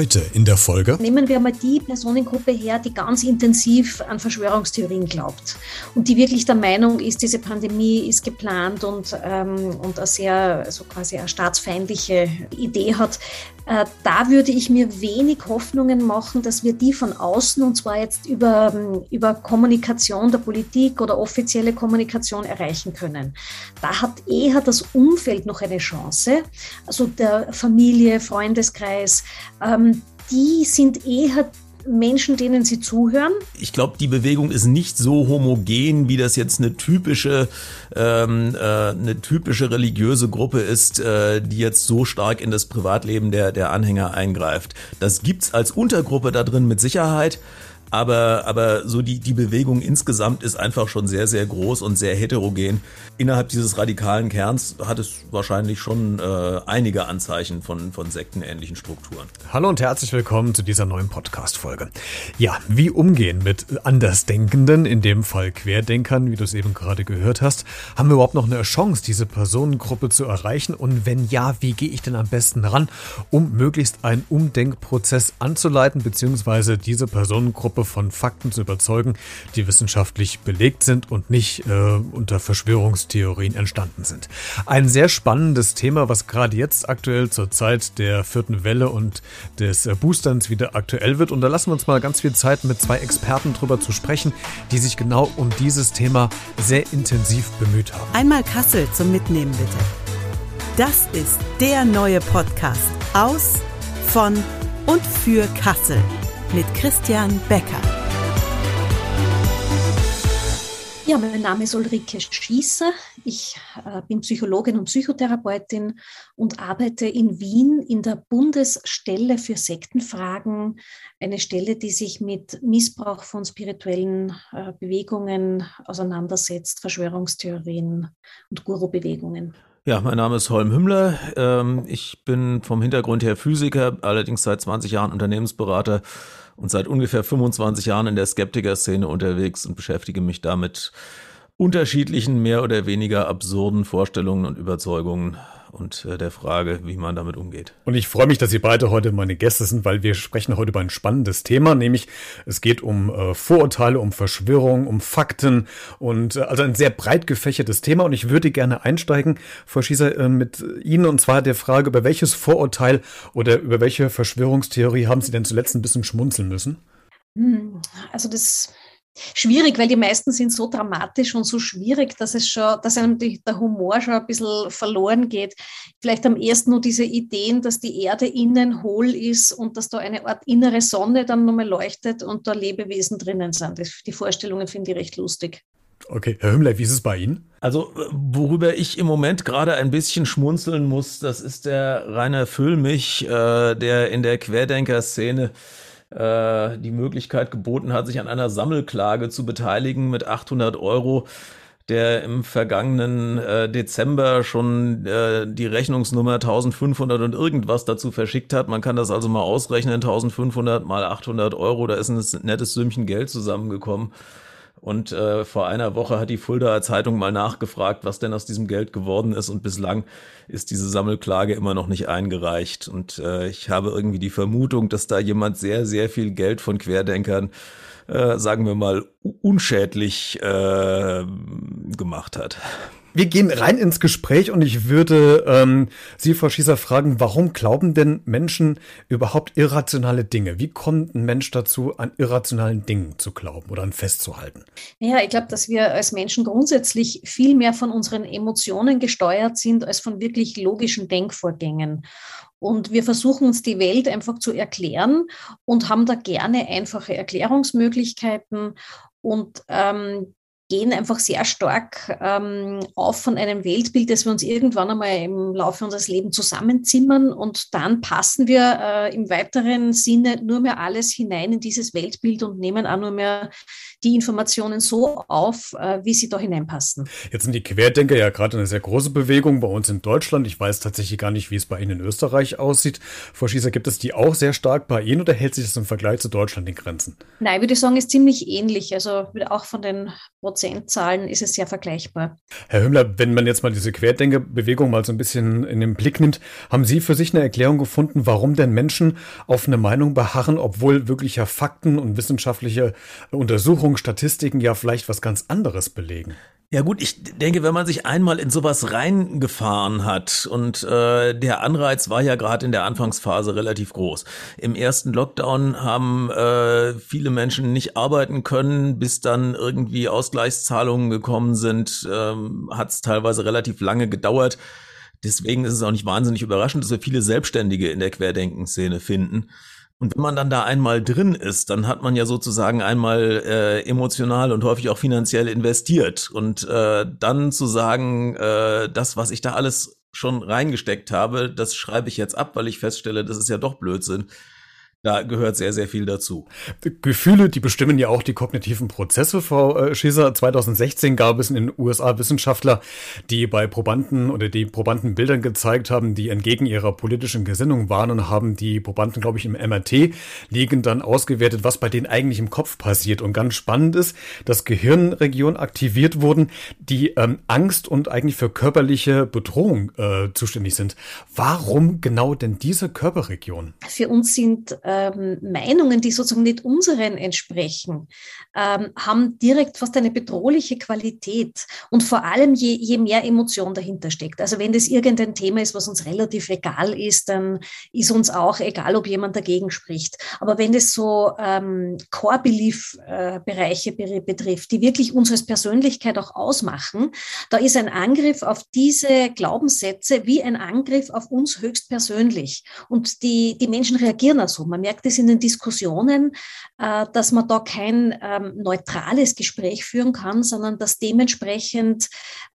Heute in der Folge. Nehmen wir mal die Personengruppe her, die ganz intensiv an Verschwörungstheorien glaubt und die wirklich der Meinung ist, diese Pandemie ist geplant und, ähm, und eine sehr, also quasi eine staatsfeindliche Idee hat. Äh, da würde ich mir wenig Hoffnungen machen, dass wir die von außen, und zwar jetzt über, ähm, über Kommunikation der Politik oder offizielle Kommunikation erreichen können. Da hat eher das Umfeld noch eine Chance, also der Familie, Freundeskreis, ähm, die sind eher Menschen, denen sie zuhören? Ich glaube, die Bewegung ist nicht so homogen, wie das jetzt eine typische, ähm, äh, eine typische religiöse Gruppe ist, äh, die jetzt so stark in das Privatleben der, der Anhänger eingreift. Das gibt's als Untergruppe da drin mit Sicherheit. Aber, aber so die, die Bewegung insgesamt ist einfach schon sehr, sehr groß und sehr heterogen. Innerhalb dieses radikalen Kerns hat es wahrscheinlich schon äh, einige Anzeichen von, von sektenähnlichen Strukturen. Hallo und herzlich willkommen zu dieser neuen Podcast-Folge. Ja, wie umgehen mit Andersdenkenden, in dem Fall Querdenkern, wie du es eben gerade gehört hast? Haben wir überhaupt noch eine Chance, diese Personengruppe zu erreichen? Und wenn ja, wie gehe ich denn am besten ran, um möglichst einen Umdenkprozess anzuleiten, beziehungsweise diese Personengruppe Gruppe von Fakten zu überzeugen, die wissenschaftlich belegt sind und nicht äh, unter Verschwörungstheorien entstanden sind. Ein sehr spannendes Thema, was gerade jetzt aktuell zur Zeit der vierten Welle und des äh, Boosterns wieder aktuell wird. Und da lassen wir uns mal ganz viel Zeit mit zwei Experten drüber zu sprechen, die sich genau um dieses Thema sehr intensiv bemüht haben. Einmal Kassel zum Mitnehmen bitte. Das ist der neue Podcast aus, von und für Kassel mit Christian Becker. Ja, mein Name ist Ulrike Schießer. Ich äh, bin Psychologin und Psychotherapeutin und arbeite in Wien in der Bundesstelle für Sektenfragen, eine Stelle, die sich mit Missbrauch von spirituellen äh, Bewegungen auseinandersetzt, Verschwörungstheorien und Guru-Bewegungen. Ja, mein Name ist Holm Hümmler. Ähm, ich bin vom Hintergrund her Physiker, allerdings seit 20 Jahren Unternehmensberater und seit ungefähr 25 Jahren in der Skeptiker-Szene unterwegs und beschäftige mich damit unterschiedlichen, mehr oder weniger absurden Vorstellungen und Überzeugungen und äh, der Frage, wie man damit umgeht. Und ich freue mich, dass ihr beide heute meine Gäste sind, weil wir sprechen heute über ein spannendes Thema, nämlich es geht um äh, Vorurteile, um Verschwörung, um Fakten und äh, also ein sehr breit gefächertes Thema. Und ich würde gerne einsteigen, Frau Schießer, äh, mit Ihnen und zwar der Frage, über welches Vorurteil oder über welche Verschwörungstheorie haben Sie denn zuletzt ein bisschen schmunzeln müssen? Hm, also das schwierig, weil die meisten sind so dramatisch und so schwierig, dass es schon, dass einem die, der Humor schon ein bisschen verloren geht. Vielleicht am ersten nur diese Ideen, dass die Erde innen hohl ist und dass da eine Art innere Sonne dann nochmal leuchtet und da Lebewesen drinnen sind. Das, die Vorstellungen finde ich recht lustig. Okay, Herr Hümmler, wie ist es bei Ihnen? Also, worüber ich im Moment gerade ein bisschen schmunzeln muss, das ist der Rainer Füllmich, äh, der in der Querdenker-Szene äh, die Möglichkeit geboten hat, sich an einer Sammelklage zu beteiligen mit 800 Euro der im vergangenen äh, Dezember schon äh, die Rechnungsnummer 1500 und irgendwas dazu verschickt hat. Man kann das also mal ausrechnen, 1500 mal 800 Euro, da ist ein nettes Sümmchen Geld zusammengekommen. Und äh, vor einer Woche hat die Fuldaer Zeitung mal nachgefragt, was denn aus diesem Geld geworden ist. Und bislang ist diese Sammelklage immer noch nicht eingereicht. Und äh, ich habe irgendwie die Vermutung, dass da jemand sehr, sehr viel Geld von Querdenkern, äh, sagen wir mal, unschädlich äh, gemacht hat. Wir gehen rein ins Gespräch und ich würde ähm, Sie, Frau Schießer, fragen, warum glauben denn Menschen überhaupt irrationale Dinge? Wie kommt ein Mensch dazu, an irrationalen Dingen zu glauben oder an festzuhalten? Ja, ich glaube, dass wir als Menschen grundsätzlich viel mehr von unseren Emotionen gesteuert sind als von wirklich logischen Denkvorgängen. Und wir versuchen uns die Welt einfach zu erklären und haben da gerne einfache Erklärungsmöglichkeiten. Und ähm, gehen einfach sehr stark ähm, auf von einem Weltbild, das wir uns irgendwann einmal im Laufe unseres Lebens zusammenzimmern. Und dann passen wir äh, im weiteren Sinne nur mehr alles hinein in dieses Weltbild und nehmen auch nur mehr die Informationen so auf, äh, wie sie da hineinpassen. Jetzt sind die Querdenker ja gerade eine sehr große Bewegung bei uns in Deutschland. Ich weiß tatsächlich gar nicht, wie es bei Ihnen in Österreich aussieht. Frau Schießer, gibt es die auch sehr stark bei Ihnen oder hält sich das im Vergleich zu Deutschland in Grenzen? Nein, ich würde sagen, ist ziemlich ähnlich. Also auch von den Prozentzahlen ist es sehr vergleichbar. Herr Hümmler, wenn man jetzt mal diese Querdenkerbewegung mal so ein bisschen in den Blick nimmt, haben Sie für sich eine Erklärung gefunden, warum denn Menschen auf eine Meinung beharren, obwohl wirklicher Fakten und wissenschaftliche Untersuchungen, Statistiken ja vielleicht was ganz anderes belegen? Ja gut, ich denke, wenn man sich einmal in sowas reingefahren hat und äh, der Anreiz war ja gerade in der Anfangsphase relativ groß. Im ersten Lockdown haben äh, viele Menschen nicht arbeiten können, bis dann irgendwie Ausgleichszahlungen gekommen sind, ähm, hat es teilweise relativ lange gedauert. Deswegen ist es auch nicht wahnsinnig überraschend, dass wir viele Selbstständige in der Querdenkenszene finden. Und wenn man dann da einmal drin ist, dann hat man ja sozusagen einmal äh, emotional und häufig auch finanziell investiert. Und äh, dann zu sagen, äh, das, was ich da alles schon reingesteckt habe, das schreibe ich jetzt ab, weil ich feststelle, das ist ja doch Blödsinn. Da gehört sehr, sehr viel dazu. Gefühle, die bestimmen ja auch die kognitiven Prozesse, Frau äh, Schieser. 2016 gab es in den USA Wissenschaftler, die bei Probanden oder die Probanden Bildern gezeigt haben, die entgegen ihrer politischen Gesinnung waren und haben die Probanden, glaube ich, im MRT liegend dann ausgewertet, was bei denen eigentlich im Kopf passiert. Und ganz spannend ist, dass Gehirnregionen aktiviert wurden, die ähm, Angst und eigentlich für körperliche Bedrohung äh, zuständig sind. Warum genau denn diese Körperregion? Für uns sind ähm, Meinungen, die sozusagen nicht unseren entsprechen, ähm, haben direkt fast eine bedrohliche Qualität und vor allem je, je mehr Emotion dahinter steckt. Also wenn das irgendein Thema ist, was uns relativ egal ist, dann ist uns auch egal, ob jemand dagegen spricht. Aber wenn es so ähm, Core-Belief-Bereiche betrifft, die wirklich uns als Persönlichkeit auch ausmachen, da ist ein Angriff auf diese Glaubenssätze wie ein Angriff auf uns höchstpersönlich. Und die, die Menschen reagieren also. Man merkt es in den Diskussionen, äh, dass man da kein ähm, neutrales Gespräch führen kann, sondern dass dementsprechend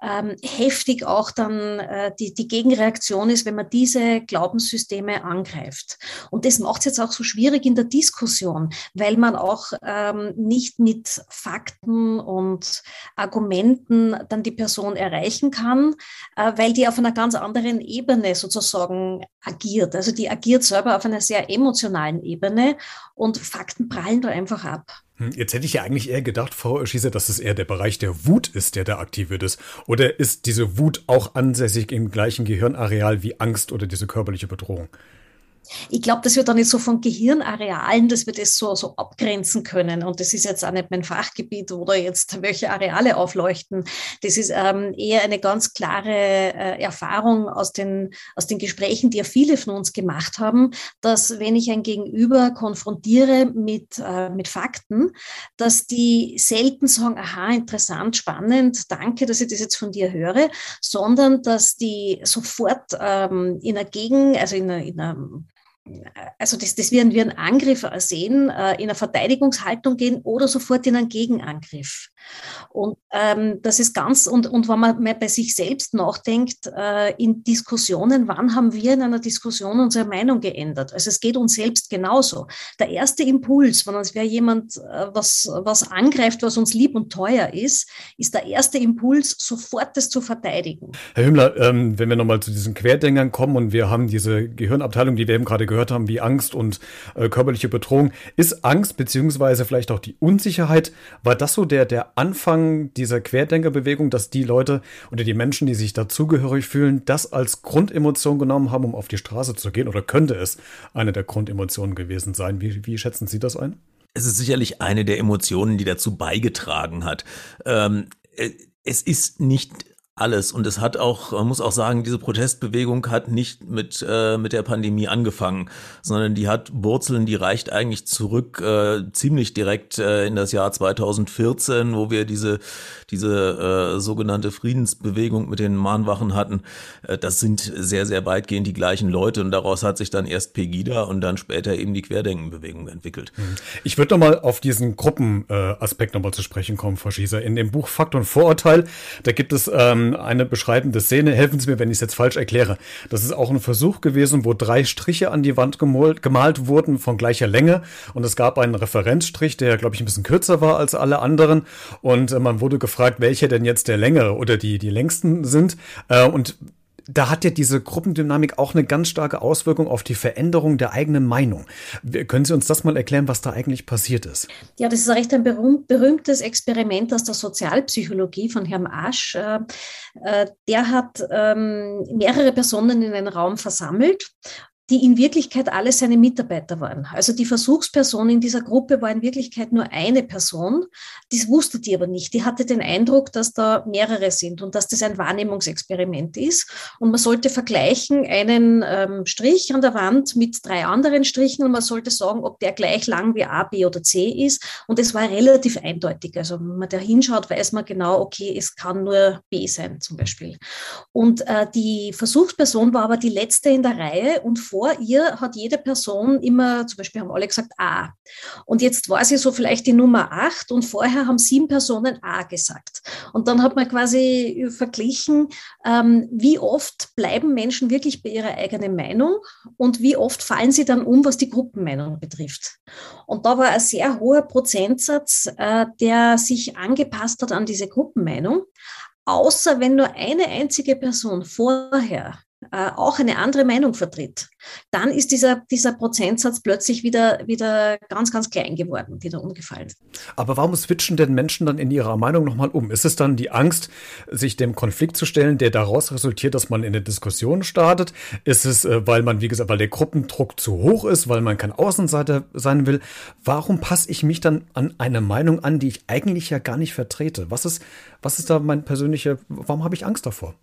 ähm, heftig auch dann äh, die, die Gegenreaktion ist, wenn man diese Glaubenssysteme angreift. Und das macht es jetzt auch so schwierig in der Diskussion, weil man auch ähm, nicht mit Fakten und Argumenten dann die Person erreichen kann, äh, weil die auf einer ganz anderen Ebene sozusagen agiert. Also die agiert selber auf einer sehr emotionalen Ebene und Fakten prallen da einfach ab. Hm, jetzt hätte ich ja eigentlich eher gedacht, Frau Schießer, dass es eher der Bereich der Wut ist, der da aktiviert ist. Oder ist diese Wut auch ansässig im gleichen Gehirnareal wie Angst oder diese körperliche Bedrohung? Ich glaube, dass wir da nicht so von Gehirnarealen, dass wir das so, so abgrenzen können. Und das ist jetzt auch nicht mein Fachgebiet oder jetzt welche Areale aufleuchten. Das ist ähm, eher eine ganz klare äh, Erfahrung aus den, aus den Gesprächen, die ja viele von uns gemacht haben, dass wenn ich ein Gegenüber konfrontiere mit, äh, mit Fakten, dass die selten sagen, aha, interessant, spannend, danke, dass ich das jetzt von dir höre, sondern dass die sofort ähm, in einer Gegen, also in einer, in einer also das, das werden wir einen Angriff sehen, äh, in eine Verteidigungshaltung gehen oder sofort in einen Gegenangriff. Und ähm, das ist ganz, und, und wenn man mehr bei sich selbst nachdenkt, äh, in Diskussionen, wann haben wir in einer Diskussion unsere Meinung geändert? Also es geht uns selbst genauso. Der erste Impuls, wenn uns wer jemand äh, was, was angreift, was uns lieb und teuer ist, ist der erste Impuls, sofort das zu verteidigen. Herr Hümmler, ähm, wenn wir nochmal zu diesen Querdenkern kommen und wir haben diese Gehirnabteilung, die wir eben gerade gehört haben, wie Angst und äh, körperliche Bedrohung, ist Angst beziehungsweise vielleicht auch die Unsicherheit, war das so der, der Anfang dieser Querdenkerbewegung, dass die Leute oder die Menschen, die sich dazugehörig fühlen, das als Grundemotion genommen haben, um auf die Straße zu gehen? Oder könnte es eine der Grundemotionen gewesen sein? Wie, wie schätzen Sie das ein? Es ist sicherlich eine der Emotionen, die dazu beigetragen hat. Ähm, äh, es ist nicht alles. Und es hat auch, man muss auch sagen, diese Protestbewegung hat nicht mit, äh, mit der Pandemie angefangen, sondern die hat Wurzeln, die reicht eigentlich zurück äh, ziemlich direkt äh, in das Jahr 2014, wo wir diese, diese äh, sogenannte Friedensbewegung mit den Mahnwachen hatten. Äh, das sind sehr, sehr weitgehend die gleichen Leute und daraus hat sich dann erst Pegida und dann später eben die Querdenkenbewegung entwickelt. Mhm. Ich würde nochmal auf diesen Gruppenaspekt äh, nochmal zu sprechen kommen, Frau Schießer. In dem Buch Fakt und Vorurteil, da gibt es ähm, ähm, eine beschreibende Szene. Helfen Sie mir, wenn ich es jetzt falsch erkläre. Das ist auch ein Versuch gewesen, wo drei Striche an die Wand gemalt, gemalt wurden von gleicher Länge. Und es gab einen Referenzstrich, der, glaube ich, ein bisschen kürzer war als alle anderen. Und äh, man wurde gefragt, welcher denn jetzt der längere oder die, die längsten sind. Äh, und da hat ja diese Gruppendynamik auch eine ganz starke Auswirkung auf die Veränderung der eigenen Meinung. Können Sie uns das mal erklären, was da eigentlich passiert ist? Ja, das ist recht ein berühmtes Experiment aus der Sozialpsychologie von Herrn Asch. Äh, äh, der hat ähm, mehrere Personen in einen Raum versammelt die in Wirklichkeit alle seine Mitarbeiter waren. Also die Versuchsperson in dieser Gruppe war in Wirklichkeit nur eine Person. Das wusste die aber nicht. Die hatte den Eindruck, dass da mehrere sind und dass das ein Wahrnehmungsexperiment ist. Und man sollte vergleichen einen ähm, Strich an der Wand mit drei anderen Strichen und man sollte sagen, ob der gleich lang wie A, B oder C ist. Und es war relativ eindeutig. Also wenn man da hinschaut, weiß man genau, okay, es kann nur B sein zum Beispiel. Und äh, die Versuchsperson war aber die letzte in der Reihe und vor ihr hat jede Person immer, zum Beispiel haben alle gesagt A. Und jetzt war sie so vielleicht die Nummer acht und vorher haben sieben Personen A gesagt. Und dann hat man quasi verglichen, ähm, wie oft bleiben Menschen wirklich bei ihrer eigenen Meinung und wie oft fallen sie dann um, was die Gruppenmeinung betrifft. Und da war ein sehr hoher Prozentsatz, äh, der sich angepasst hat an diese Gruppenmeinung außer wenn nur eine einzige Person vorher äh, auch eine andere Meinung vertritt, dann ist dieser, dieser Prozentsatz plötzlich wieder, wieder ganz, ganz klein geworden, wieder umgefallen. Aber warum switchen denn Menschen dann in ihrer Meinung nochmal um? Ist es dann die Angst, sich dem Konflikt zu stellen, der daraus resultiert, dass man in eine Diskussion startet? Ist es, äh, weil man, wie gesagt, weil der Gruppendruck zu hoch ist, weil man kein Außenseiter sein will? Warum passe ich mich dann an eine Meinung an, die ich eigentlich ja gar nicht vertrete? Was ist, was ist da mein persönlicher, warum habe ich Angst davor?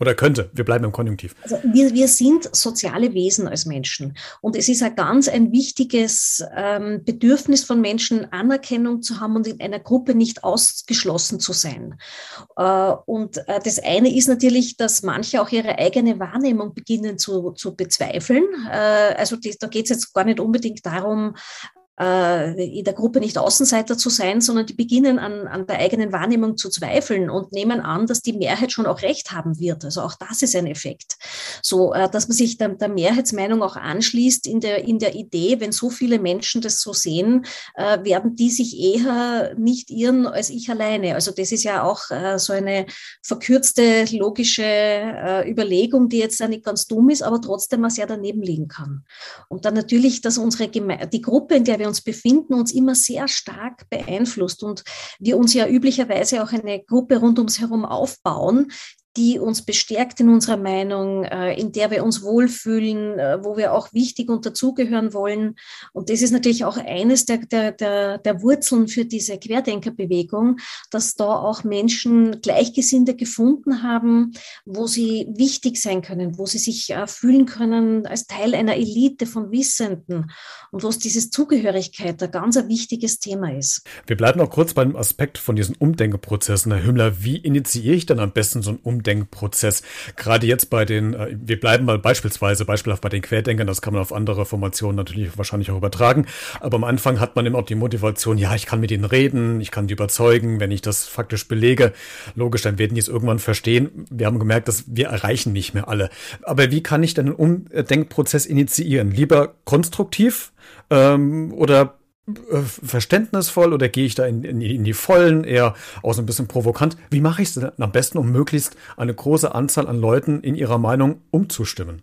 Oder könnte. Wir bleiben im Konjunktiv. Also wir, wir sind soziale Wesen als Menschen. Und es ist ein ganz ein wichtiges ähm, Bedürfnis von Menschen, Anerkennung zu haben und in einer Gruppe nicht ausgeschlossen zu sein. Äh, und äh, das eine ist natürlich, dass manche auch ihre eigene Wahrnehmung beginnen zu, zu bezweifeln. Äh, also die, da geht es jetzt gar nicht unbedingt darum, in der Gruppe nicht Außenseiter zu sein, sondern die beginnen an, an der eigenen Wahrnehmung zu zweifeln und nehmen an, dass die Mehrheit schon auch recht haben wird. Also auch das ist ein Effekt. So, äh, dass man sich der, der Mehrheitsmeinung auch anschließt in der, in der Idee, wenn so viele Menschen das so sehen, äh, werden die sich eher nicht irren als ich alleine. Also das ist ja auch so eine verkürzte logische Überlegung, die jetzt nicht ganz dumm ist, aber trotzdem mal sehr daneben liegen kann. Und dann natürlich, dass unsere Geme die Gruppe, in der wir uns befinden, uns immer sehr stark beeinflusst und wir uns ja üblicherweise auch eine Gruppe rund ums herum aufbauen, die uns bestärkt in unserer Meinung, äh, in der wir uns wohlfühlen, äh, wo wir auch wichtig und dazugehören wollen. Und das ist natürlich auch eines der, der, der, der Wurzeln für diese Querdenkerbewegung, dass da auch Menschen Gleichgesinnte gefunden haben, wo sie wichtig sein können, wo sie sich äh, fühlen können als Teil einer Elite von Wissenden und wo es dieses Zugehörigkeit ein ganz wichtiges Thema ist. Wir bleiben noch kurz beim Aspekt von diesen Umdenkeprozessen. Herr Hümmler, wie initiiere ich denn am besten so ein Umdenken? Umdenkprozess. Gerade jetzt bei den, äh, wir bleiben mal beispielsweise, beispielhaft bei den Querdenkern, das kann man auf andere Formationen natürlich wahrscheinlich auch übertragen. Aber am Anfang hat man immer auch die Motivation, ja, ich kann mit ihnen reden, ich kann die überzeugen, wenn ich das faktisch belege. Logisch, dann werden die es irgendwann verstehen. Wir haben gemerkt, dass wir erreichen nicht mehr alle. Aber wie kann ich denn einen Umdenkprozess initiieren? Lieber konstruktiv ähm, oder verständnisvoll oder gehe ich da in, in, in, die Vollen eher auch so ein bisschen provokant? Wie mache ich es denn am besten, um möglichst eine große Anzahl an Leuten in ihrer Meinung umzustimmen?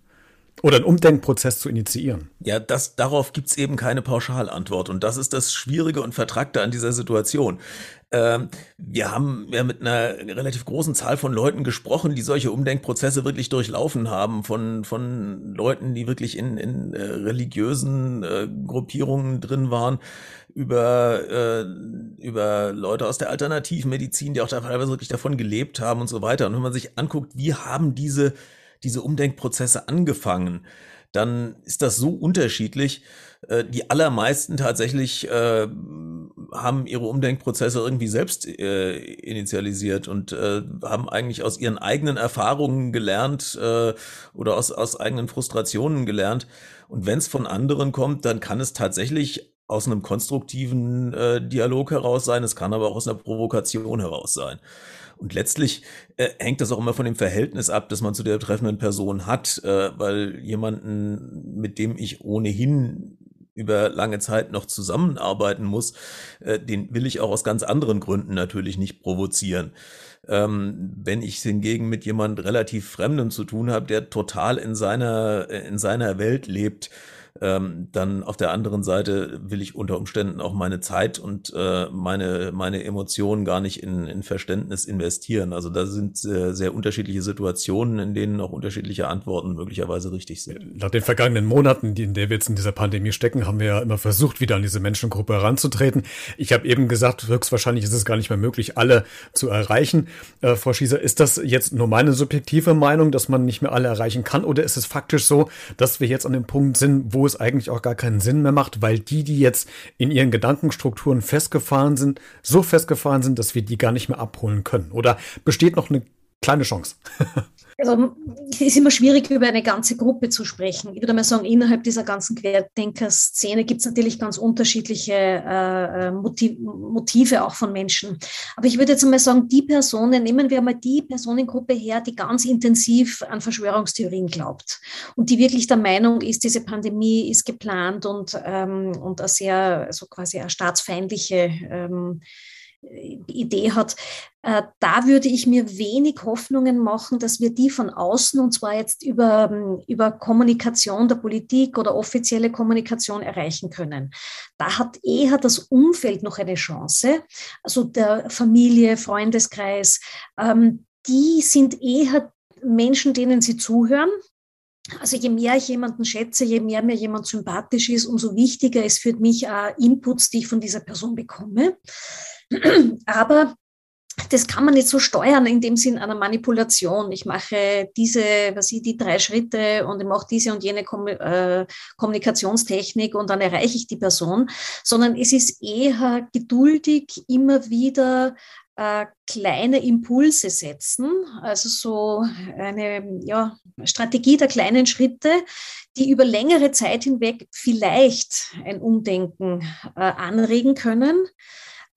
Oder einen Umdenkprozess zu initiieren? Ja, das, darauf gibt's eben keine Pauschalantwort. Und das ist das Schwierige und Vertragte an dieser Situation. Ähm, wir haben ja mit einer relativ großen Zahl von Leuten gesprochen, die solche Umdenkprozesse wirklich durchlaufen haben, von, von Leuten, die wirklich in, in äh, religiösen äh, Gruppierungen drin waren, über, äh, über Leute aus der Alternativmedizin, die auch teilweise wirklich davon gelebt haben und so weiter. Und wenn man sich anguckt, wie haben diese, diese Umdenkprozesse angefangen, dann ist das so unterschiedlich. Äh, die allermeisten tatsächlich äh, haben ihre Umdenkprozesse irgendwie selbst äh, initialisiert und äh, haben eigentlich aus ihren eigenen Erfahrungen gelernt äh, oder aus, aus eigenen Frustrationen gelernt. Und wenn es von anderen kommt, dann kann es tatsächlich aus einem konstruktiven äh, Dialog heraus sein, es kann aber auch aus einer Provokation heraus sein. Und letztlich äh, hängt das auch immer von dem Verhältnis ab, das man zu der betreffenden Person hat, äh, weil jemanden, mit dem ich ohnehin über lange Zeit noch zusammenarbeiten muss, äh, den will ich auch aus ganz anderen Gründen natürlich nicht provozieren. Ähm, wenn ich hingegen mit jemand relativ Fremdem zu tun habe, der total in seiner, in seiner Welt lebt, ähm, dann auf der anderen Seite will ich unter Umständen auch meine Zeit und äh, meine, meine Emotionen gar nicht in, in Verständnis investieren. Also da sind sehr, sehr unterschiedliche Situationen, in denen auch unterschiedliche Antworten möglicherweise richtig sind. Nach den vergangenen Monaten, in der wir jetzt in dieser Pandemie stecken, haben wir ja immer versucht, wieder an diese Menschengruppe heranzutreten. Ich habe eben gesagt, höchstwahrscheinlich ist es gar nicht mehr möglich, alle zu erreichen. Äh, Frau Schießer, ist das jetzt nur meine subjektive Meinung, dass man nicht mehr alle erreichen kann, oder ist es faktisch so, dass wir jetzt an dem Punkt sind, wo es eigentlich auch gar keinen Sinn mehr macht, weil die, die jetzt in ihren Gedankenstrukturen festgefahren sind, so festgefahren sind, dass wir die gar nicht mehr abholen können? Oder besteht noch eine kleine Chance? Also es ist immer schwierig, über eine ganze Gruppe zu sprechen. Ich würde mal sagen, innerhalb dieser ganzen Querdenker-Szene gibt es natürlich ganz unterschiedliche äh, äh Motive auch von Menschen. Aber ich würde jetzt mal sagen, die Personen, nehmen wir mal die Personengruppe her, die ganz intensiv an Verschwörungstheorien glaubt und die wirklich der Meinung ist, diese Pandemie ist geplant und, ähm, und eine sehr, so also quasi eine staatsfeindliche ähm, Idee hat, äh, da würde ich mir wenig Hoffnungen machen, dass wir die von außen, und zwar jetzt über, ähm, über Kommunikation der Politik oder offizielle Kommunikation erreichen können. Da hat eher das Umfeld noch eine Chance, also der Familie, Freundeskreis, ähm, die sind eher Menschen, denen sie zuhören, also je mehr ich jemanden schätze, je mehr mir jemand sympathisch ist, umso wichtiger ist für mich äh, Inputs, die ich von dieser Person bekomme. Aber das kann man nicht so steuern in dem Sinn einer Manipulation. Ich mache diese, was ich, die drei Schritte und ich mache diese und jene äh, Kommunikationstechnik und dann erreiche ich die Person, sondern es ist eher geduldig immer wieder äh, kleine Impulse setzen, also so eine ja, Strategie der kleinen Schritte, die über längere Zeit hinweg vielleicht ein Umdenken äh, anregen können.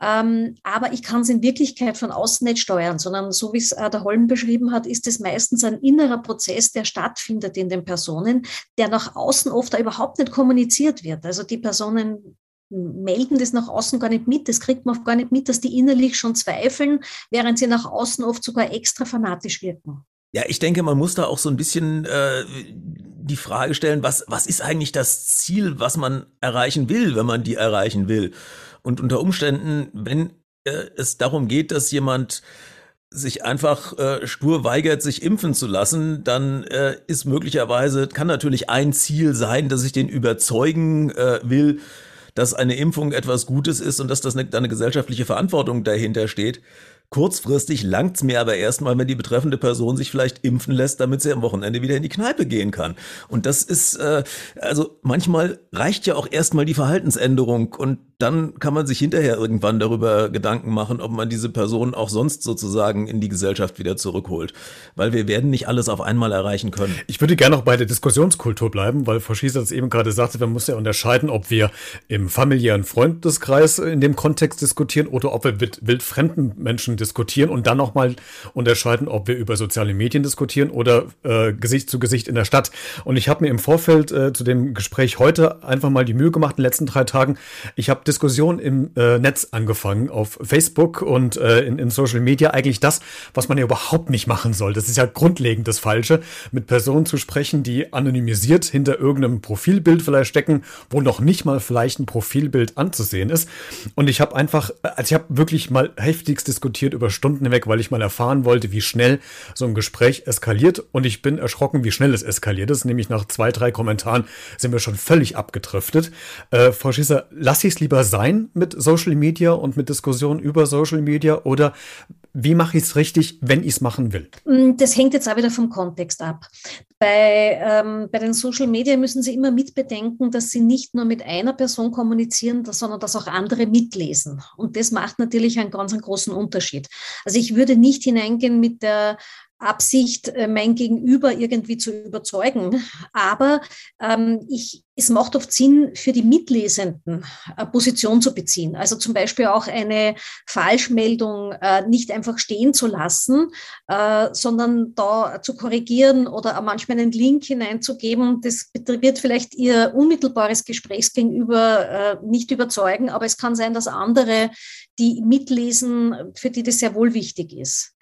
Ähm, aber ich kann es in Wirklichkeit von außen nicht steuern, sondern so wie es äh, der Holm beschrieben hat, ist es meistens ein innerer Prozess, der stattfindet in den Personen, der nach außen oft überhaupt nicht kommuniziert wird. Also die Personen melden das nach außen gar nicht mit, das kriegt man oft gar nicht mit, dass die innerlich schon zweifeln, während sie nach außen oft sogar extra fanatisch wirken. Ja, ich denke, man muss da auch so ein bisschen äh, die Frage stellen, was, was ist eigentlich das Ziel, was man erreichen will, wenn man die erreichen will? Und unter Umständen, wenn äh, es darum geht, dass jemand sich einfach äh, stur weigert, sich impfen zu lassen, dann äh, ist möglicherweise, kann natürlich ein Ziel sein, dass ich den überzeugen äh, will, dass eine Impfung etwas Gutes ist und dass das eine, eine gesellschaftliche Verantwortung dahinter steht. Kurzfristig langt's mir aber erstmal, wenn die betreffende Person sich vielleicht impfen lässt, damit sie am Wochenende wieder in die Kneipe gehen kann. Und das ist, äh, also manchmal reicht ja auch erstmal die Verhaltensänderung und dann kann man sich hinterher irgendwann darüber Gedanken machen, ob man diese Person auch sonst sozusagen in die Gesellschaft wieder zurückholt. Weil wir werden nicht alles auf einmal erreichen können. Ich würde gerne noch bei der Diskussionskultur bleiben, weil Frau Schießer es eben gerade sagte, man muss ja unterscheiden, ob wir im familiären Freundeskreis in dem Kontext diskutieren oder ob wir mit wildfremden Menschen diskutieren und dann nochmal unterscheiden, ob wir über soziale Medien diskutieren oder äh, Gesicht zu Gesicht in der Stadt. Und ich habe mir im Vorfeld äh, zu dem Gespräch heute einfach mal die Mühe gemacht, in den letzten drei Tagen. Ich habe Diskussionen im äh, Netz angefangen, auf Facebook und äh, in, in Social Media. Eigentlich das, was man ja überhaupt nicht machen soll. Das ist ja grundlegend das Falsche, mit Personen zu sprechen, die anonymisiert hinter irgendeinem Profilbild vielleicht stecken, wo noch nicht mal vielleicht ein Profilbild anzusehen ist. Und ich habe einfach, also ich habe wirklich mal heftigst diskutiert, über Stunden hinweg, weil ich mal erfahren wollte, wie schnell so ein Gespräch eskaliert. Und ich bin erschrocken, wie schnell es eskaliert ist. Nämlich nach zwei, drei Kommentaren sind wir schon völlig abgedriftet. Äh, Frau Schießer, lasse ich es lieber sein mit Social Media und mit Diskussionen über Social Media oder wie mache ich es richtig, wenn ich es machen will? Mm, das hängt jetzt auch wieder vom Kontext ab. Bei, ähm, bei den Social Media müssen Sie immer mitbedenken, dass Sie nicht nur mit einer Person kommunizieren, sondern dass auch andere mitlesen. Und das macht natürlich einen ganz einen großen Unterschied. Also ich würde nicht hineingehen mit der Absicht, äh, mein Gegenüber irgendwie zu überzeugen. Aber ähm, ich, es macht oft Sinn, für die Mitlesenden eine Position zu beziehen. Also zum Beispiel auch eine Falschmeldung äh, nicht einfach stehen zu lassen, äh, sondern da zu korrigieren oder manchmal einen Link hineinzugeben. Das wird vielleicht Ihr unmittelbares Gesprächsgegenüber äh, nicht überzeugen, aber es kann sein, dass andere, die mitlesen, für die das sehr wohl wichtig ist.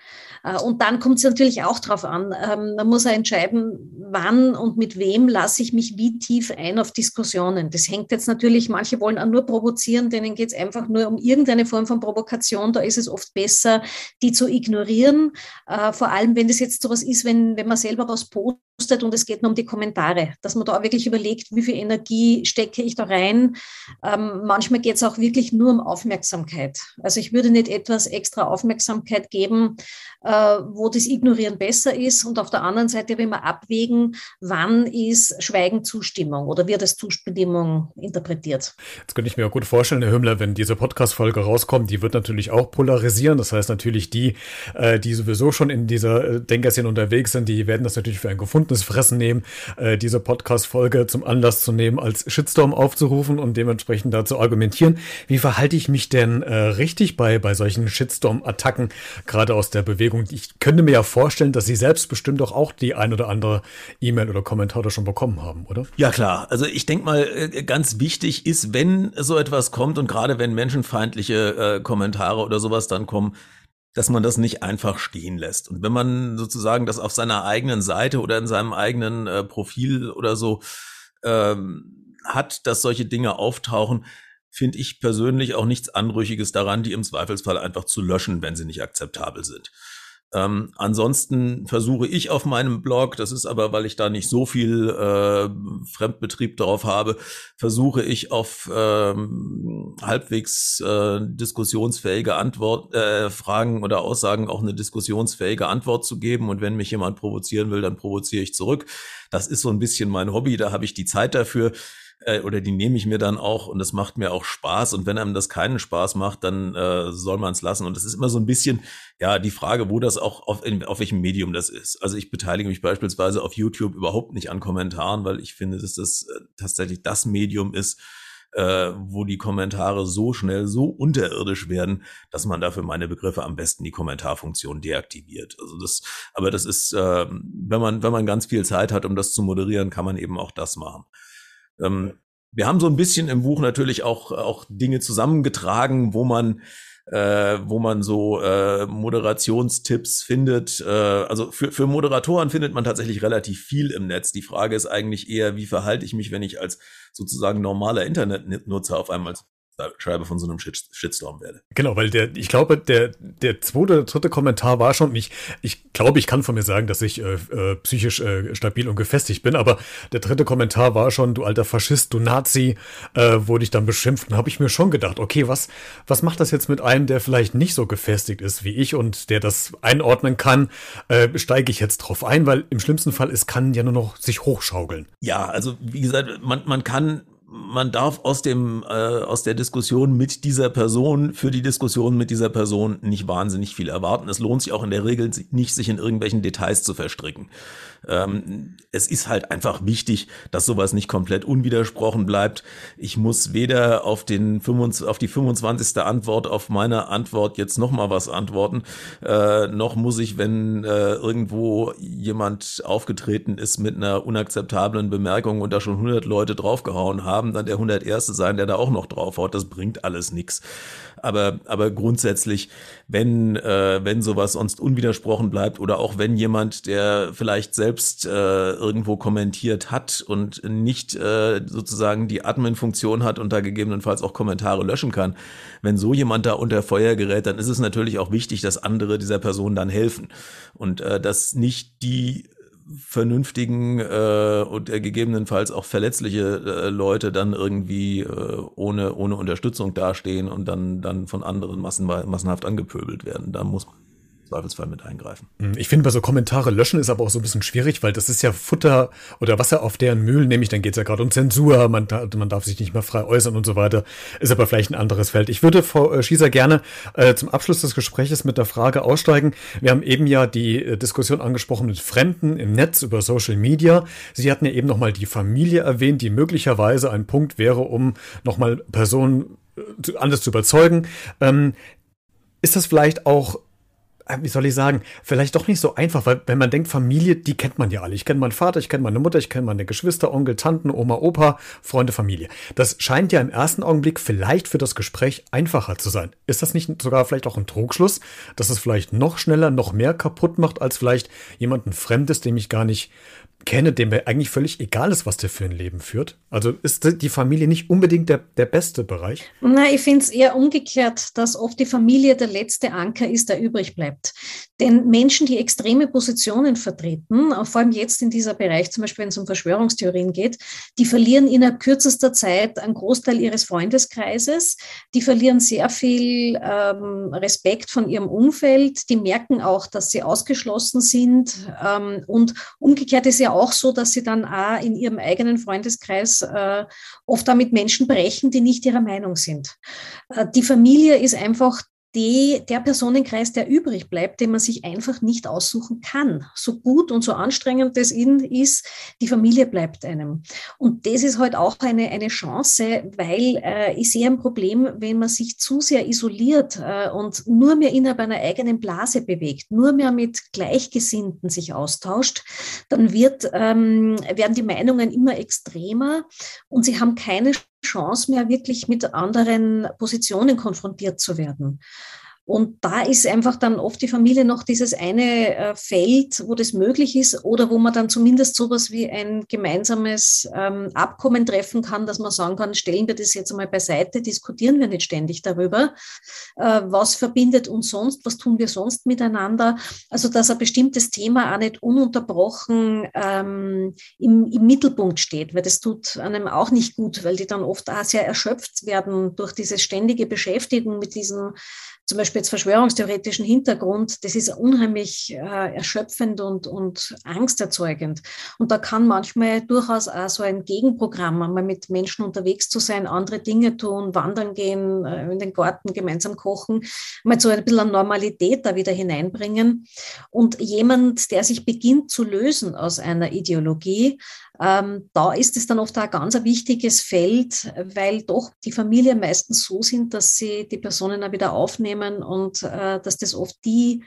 Äh, und dann kommt es natürlich auch darauf an. Ähm, man muss ja entscheiden, wann und mit wem lasse ich mich wie tief ein auf Diskussionen. Das hängt jetzt natürlich, manche wollen auch nur provozieren, denen geht es einfach nur um irgendeine Form von Provokation. Da ist es oft besser, die zu ignorieren. Äh, vor allem, wenn das jetzt sowas ist, wenn, wenn man selber was postet und es geht nur um die Kommentare, dass man da wirklich überlegt, wie viel Energie stecke ich da rein. Ähm, manchmal geht es auch wirklich nur um Aufmerksamkeit. Also ich würde nicht etwas extra Aufmerksamkeit geben, äh, wo das Ignorieren besser ist. Und auf der anderen Seite will man abwägen, wann ist Schweigen Zustimmung oder wird es Zustimmung interpretiert. Jetzt könnte ich mir auch gut vorstellen, Herr Hümmler, wenn diese Podcast-Folge rauskommt, die wird natürlich auch polarisieren. Das heißt natürlich die, äh, die sowieso schon in dieser äh, Denkerszene unterwegs sind, die werden das natürlich für ein gefundenes Fressen nehmen, diese Podcast-Folge zum Anlass zu nehmen, als Shitstorm aufzurufen und dementsprechend dazu argumentieren. Wie verhalte ich mich denn richtig bei, bei solchen Shitstorm-Attacken, gerade aus der Bewegung? Bewegung. Ich könnte mir ja vorstellen, dass Sie selbst bestimmt doch auch die ein oder andere E-Mail oder Kommentar da schon bekommen haben, oder? Ja, klar. Also ich denke mal, äh, ganz wichtig ist, wenn so etwas kommt und gerade wenn menschenfeindliche äh, Kommentare oder sowas dann kommen, dass man das nicht einfach stehen lässt. Und wenn man sozusagen das auf seiner eigenen Seite oder in seinem eigenen äh, Profil oder so ähm, hat, dass solche Dinge auftauchen, finde ich persönlich auch nichts Anrüchiges daran, die im Zweifelsfall einfach zu löschen, wenn sie nicht akzeptabel sind. Ähm, ansonsten versuche ich auf meinem Blog, das ist aber, weil ich da nicht so viel äh, Fremdbetrieb darauf habe, versuche ich auf ähm, halbwegs äh, diskussionsfähige Antwort, äh, Fragen oder Aussagen auch eine diskussionsfähige Antwort zu geben. Und wenn mich jemand provozieren will, dann provoziere ich zurück. Das ist so ein bisschen mein Hobby, da habe ich die Zeit dafür äh, oder die nehme ich mir dann auch und das macht mir auch Spaß. Und wenn einem das keinen Spaß macht, dann äh, soll man es lassen. Und das ist immer so ein bisschen, ja, die Frage, wo das auch auf, in, auf welchem Medium das ist. Also ich beteilige mich beispielsweise auf YouTube überhaupt nicht an Kommentaren, weil ich finde, dass das äh, tatsächlich das Medium ist, äh, wo die Kommentare so schnell so unterirdisch werden, dass man dafür meine Begriffe am besten die Kommentarfunktion deaktiviert. Also das, aber das ist, äh, wenn man wenn man ganz viel Zeit hat, um das zu moderieren, kann man eben auch das machen. Ähm, wir haben so ein bisschen im Buch natürlich auch, auch Dinge zusammengetragen, wo man äh, wo man so äh, Moderationstipps findet. Äh, also für, für Moderatoren findet man tatsächlich relativ viel im Netz. Die Frage ist eigentlich eher, wie verhalte ich mich, wenn ich als sozusagen normaler Internetnutzer auf einmal Schreibe von so einem Shitstorm werde. Genau, weil der, ich glaube, der, der zweite oder dritte Kommentar war schon, ich, ich glaube, ich kann von mir sagen, dass ich äh, äh, psychisch äh, stabil und gefestigt bin, aber der dritte Kommentar war schon, du alter Faschist, du Nazi, äh, wurde ich dann beschimpft und habe ich mir schon gedacht, okay, was, was macht das jetzt mit einem, der vielleicht nicht so gefestigt ist wie ich und der das einordnen kann, äh, steige ich jetzt drauf ein, weil im schlimmsten Fall, es kann ja nur noch sich hochschaukeln. Ja, also wie gesagt, man, man kann man darf aus dem äh, aus der Diskussion mit dieser Person für die Diskussion mit dieser Person nicht wahnsinnig viel erwarten. Es lohnt sich auch in der Regel nicht, sich in irgendwelchen Details zu verstricken. Ähm, es ist halt einfach wichtig, dass sowas nicht komplett unwidersprochen bleibt. Ich muss weder auf den 25, auf die 25. Antwort auf meine Antwort jetzt noch mal was antworten, äh, noch muss ich, wenn äh, irgendwo jemand aufgetreten ist mit einer unakzeptablen Bemerkung und da schon 100 Leute draufgehauen haben, dann der 101. sein, der da auch noch draufhaut. Das bringt alles nichts. Aber, aber grundsätzlich, wenn, äh, wenn sowas sonst unwidersprochen bleibt oder auch wenn jemand, der vielleicht selbst äh, irgendwo kommentiert hat und nicht äh, sozusagen die Admin-Funktion hat und da gegebenenfalls auch Kommentare löschen kann, wenn so jemand da unter Feuer gerät, dann ist es natürlich auch wichtig, dass andere dieser Person dann helfen und äh, dass nicht die vernünftigen äh, und äh, gegebenenfalls auch verletzliche äh, Leute dann irgendwie äh, ohne, ohne Unterstützung dastehen und dann, dann von anderen massen, massenhaft angepöbelt werden. Da muss Zweifelsfall mit eingreifen. Hm, ich finde, bei so Kommentare löschen ist aber auch so ein bisschen schwierig, weil das ist ja Futter oder Wasser auf deren Mühlen, nämlich dann geht es ja gerade um Zensur, man, man darf sich nicht mehr frei äußern und so weiter. Ist aber vielleicht ein anderes Feld. Ich würde, Frau äh, Schießer, gerne äh, zum Abschluss des Gespräches mit der Frage aussteigen. Wir haben eben ja die äh, Diskussion angesprochen mit Fremden im Netz über Social Media. Sie hatten ja eben nochmal die Familie erwähnt, die möglicherweise ein Punkt wäre, um nochmal Personen äh, anders zu überzeugen. Ähm, ist das vielleicht auch wie soll ich sagen, vielleicht doch nicht so einfach, weil wenn man denkt, Familie, die kennt man ja alle. Ich kenne meinen Vater, ich kenne meine Mutter, ich kenne meine Geschwister, Onkel, Tanten, Oma, Opa, Freunde, Familie. Das scheint ja im ersten Augenblick vielleicht für das Gespräch einfacher zu sein. Ist das nicht sogar vielleicht auch ein Trugschluss, dass es vielleicht noch schneller, noch mehr kaputt macht, als vielleicht jemanden Fremdes, dem ich gar nicht kenne, dem eigentlich völlig egal ist, was der für ein Leben führt? Also ist die Familie nicht unbedingt der, der beste Bereich? Nein, ich finde es eher umgekehrt, dass oft die Familie der letzte Anker ist, der übrig bleibt. Denn Menschen, die extreme Positionen vertreten, vor allem jetzt in dieser Bereich, zum Beispiel wenn es um Verschwörungstheorien geht, die verlieren innerhalb kürzester Zeit einen Großteil ihres Freundeskreises, die verlieren sehr viel ähm, Respekt von ihrem Umfeld, die merken auch, dass sie ausgeschlossen sind ähm, und umgekehrt ist ja auch so, dass sie dann auch in ihrem eigenen Freundeskreis äh, oft damit Menschen brechen, die nicht ihrer Meinung sind. Äh, die Familie ist einfach die, der Personenkreis, der übrig bleibt, den man sich einfach nicht aussuchen kann. So gut und so anstrengend das ist, die Familie bleibt einem. Und das ist halt auch eine, eine Chance, weil äh, ich sehe ein Problem, wenn man sich zu sehr isoliert äh, und nur mehr innerhalb einer eigenen Blase bewegt, nur mehr mit Gleichgesinnten sich austauscht, dann wird, ähm, werden die Meinungen immer extremer und sie haben keine Chance mehr, wirklich mit anderen Positionen konfrontiert zu werden. Und da ist einfach dann oft die Familie noch dieses eine äh, Feld, wo das möglich ist oder wo man dann zumindest sowas wie ein gemeinsames ähm, Abkommen treffen kann, dass man sagen kann, stellen wir das jetzt einmal beiseite, diskutieren wir nicht ständig darüber, äh, was verbindet uns sonst, was tun wir sonst miteinander. Also dass ein bestimmtes Thema auch nicht ununterbrochen ähm, im, im Mittelpunkt steht, weil das tut einem auch nicht gut, weil die dann oft auch sehr erschöpft werden durch diese ständige Beschäftigung mit diesem zum Beispiel jetzt verschwörungstheoretischen Hintergrund, das ist unheimlich äh, erschöpfend und, und angsterzeugend. Und da kann manchmal durchaus auch so ein Gegenprogramm, einmal mit Menschen unterwegs zu sein, andere Dinge tun, wandern gehen, äh, in den Garten gemeinsam kochen, mal so ein bisschen Normalität da wieder hineinbringen. Und jemand, der sich beginnt zu lösen aus einer Ideologie, ähm, da ist es dann oft auch ein ganz wichtiges Feld, weil doch die Familien meistens so sind, dass sie die Personen auch wieder aufnehmen und äh, dass das oft die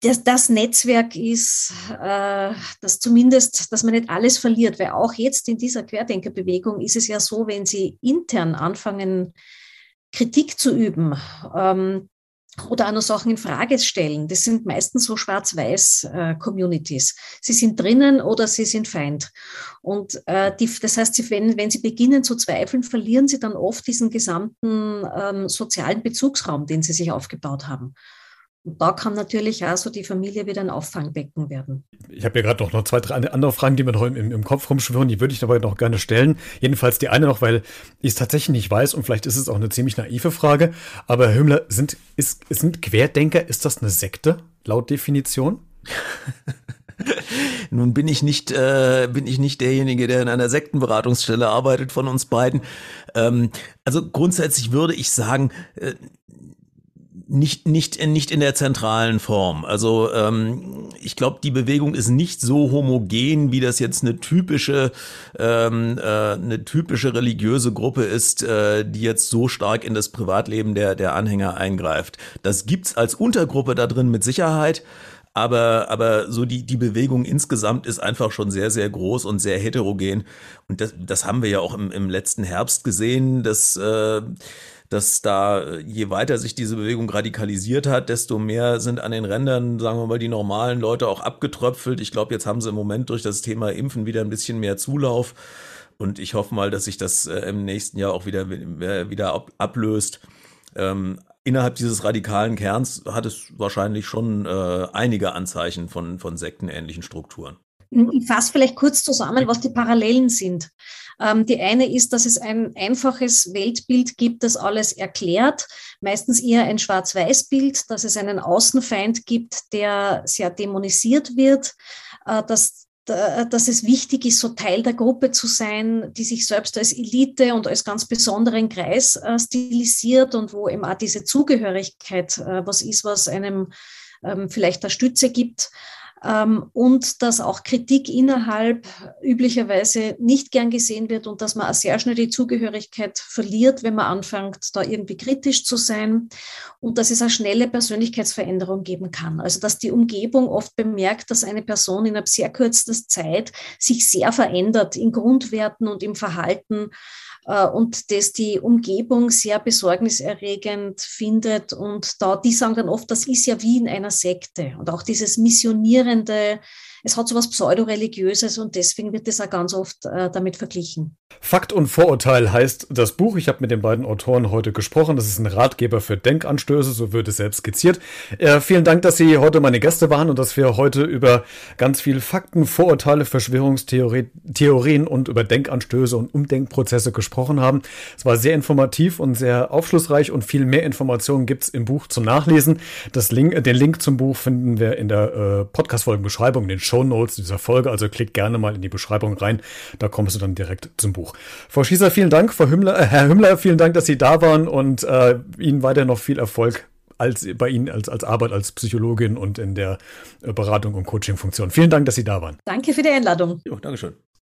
das, das Netzwerk ist, äh, dass zumindest, dass man nicht alles verliert, weil auch jetzt in dieser Querdenkerbewegung ist es ja so, wenn sie intern anfangen, Kritik zu üben, ähm, oder auch noch Sachen in Frage stellen. Das sind meistens so schwarz-weiß-Communities. sie sind drinnen oder sie sind Feind. Und äh, die, das heißt, sie, wenn, wenn sie beginnen zu zweifeln, verlieren sie dann oft diesen gesamten ähm, sozialen Bezugsraum, den sie sich aufgebaut haben. Und da kann natürlich auch so die Familie wieder ein Auffangbecken werden. Ich habe ja gerade noch, noch zwei, drei andere Fragen, die mir noch im, im Kopf rumschwirren, die würde ich dabei noch gerne stellen. Jedenfalls die eine noch, weil ich es tatsächlich nicht weiß und vielleicht ist es auch eine ziemlich naive Frage. Aber Herr Hümmler, sind, ist, sind Querdenker, ist das eine Sekte laut Definition? Nun bin ich nicht, äh, bin ich nicht derjenige, der in einer Sektenberatungsstelle arbeitet von uns beiden. Ähm, also grundsätzlich würde ich sagen, äh, nicht, nicht, nicht in der zentralen Form. Also ähm, ich glaube, die Bewegung ist nicht so homogen, wie das jetzt eine typische, ähm, äh, eine typische religiöse Gruppe ist, äh, die jetzt so stark in das Privatleben der, der Anhänger eingreift. Das gibt's als Untergruppe da drin mit Sicherheit. Aber, aber so die, die Bewegung insgesamt ist einfach schon sehr, sehr groß und sehr heterogen. Und das, das haben wir ja auch im, im letzten Herbst gesehen, dass äh, dass da, je weiter sich diese Bewegung radikalisiert hat, desto mehr sind an den Rändern, sagen wir mal, die normalen Leute auch abgetröpfelt. Ich glaube, jetzt haben sie im Moment durch das Thema Impfen wieder ein bisschen mehr Zulauf. Und ich hoffe mal, dass sich das äh, im nächsten Jahr auch wieder, äh, wieder ab, ablöst. Ähm, innerhalb dieses radikalen Kerns hat es wahrscheinlich schon äh, einige Anzeichen von, von sektenähnlichen Strukturen. Ich fasse vielleicht kurz zusammen, was die Parallelen sind. Ähm, die eine ist, dass es ein einfaches Weltbild gibt, das alles erklärt, meistens eher ein Schwarz-Weiß-Bild, dass es einen Außenfeind gibt, der sehr dämonisiert wird, äh, dass dass es wichtig ist, so Teil der Gruppe zu sein, die sich selbst als Elite und als ganz besonderen Kreis äh, stilisiert und wo eben auch diese Zugehörigkeit äh, was ist, was einem ähm, vielleicht eine Stütze gibt. Ähm, und dass auch Kritik innerhalb üblicherweise nicht gern gesehen wird und dass man auch sehr schnell die Zugehörigkeit verliert, wenn man anfängt, da irgendwie kritisch zu sein und dass es eine schnelle Persönlichkeitsveränderung geben kann. Also dass die Umgebung oft bemerkt, dass eine Person in einer sehr kurzen Zeit sich sehr verändert in Grundwerten und im Verhalten und dass die Umgebung sehr besorgniserregend findet. Und da, die sagen dann oft, das ist ja wie in einer Sekte. Und auch dieses missionierende, es hat so was Pseudoreligiöses und deswegen wird das auch ganz oft äh, damit verglichen. Fakt und Vorurteil heißt das Buch. Ich habe mit den beiden Autoren heute gesprochen. Das ist ein Ratgeber für Denkanstöße, so wird es selbst skizziert. Äh, vielen Dank, dass Sie heute meine Gäste waren und dass wir heute über ganz viel Fakten, Vorurteile, Verschwörungstheorien und über Denkanstöße und Umdenkprozesse gesprochen haben. Es war sehr informativ und sehr aufschlussreich und viel mehr Informationen gibt es im Buch zum Nachlesen. Link, den Link zum Buch finden wir in der äh, Podcast-Folgenbeschreibung, den Show Notes dieser Folge. Also klick gerne mal in die Beschreibung rein. Da kommst du dann direkt zum Buch. Frau Schießer, vielen Dank. Frau Hümmler, äh, Herr Hümmler, vielen Dank, dass Sie da waren und äh, Ihnen weiter noch viel Erfolg als bei Ihnen als, als Arbeit als Psychologin und in der äh, Beratung und Coaching-Funktion. Vielen Dank, dass Sie da waren. Danke für die Einladung. Jo, Dankeschön.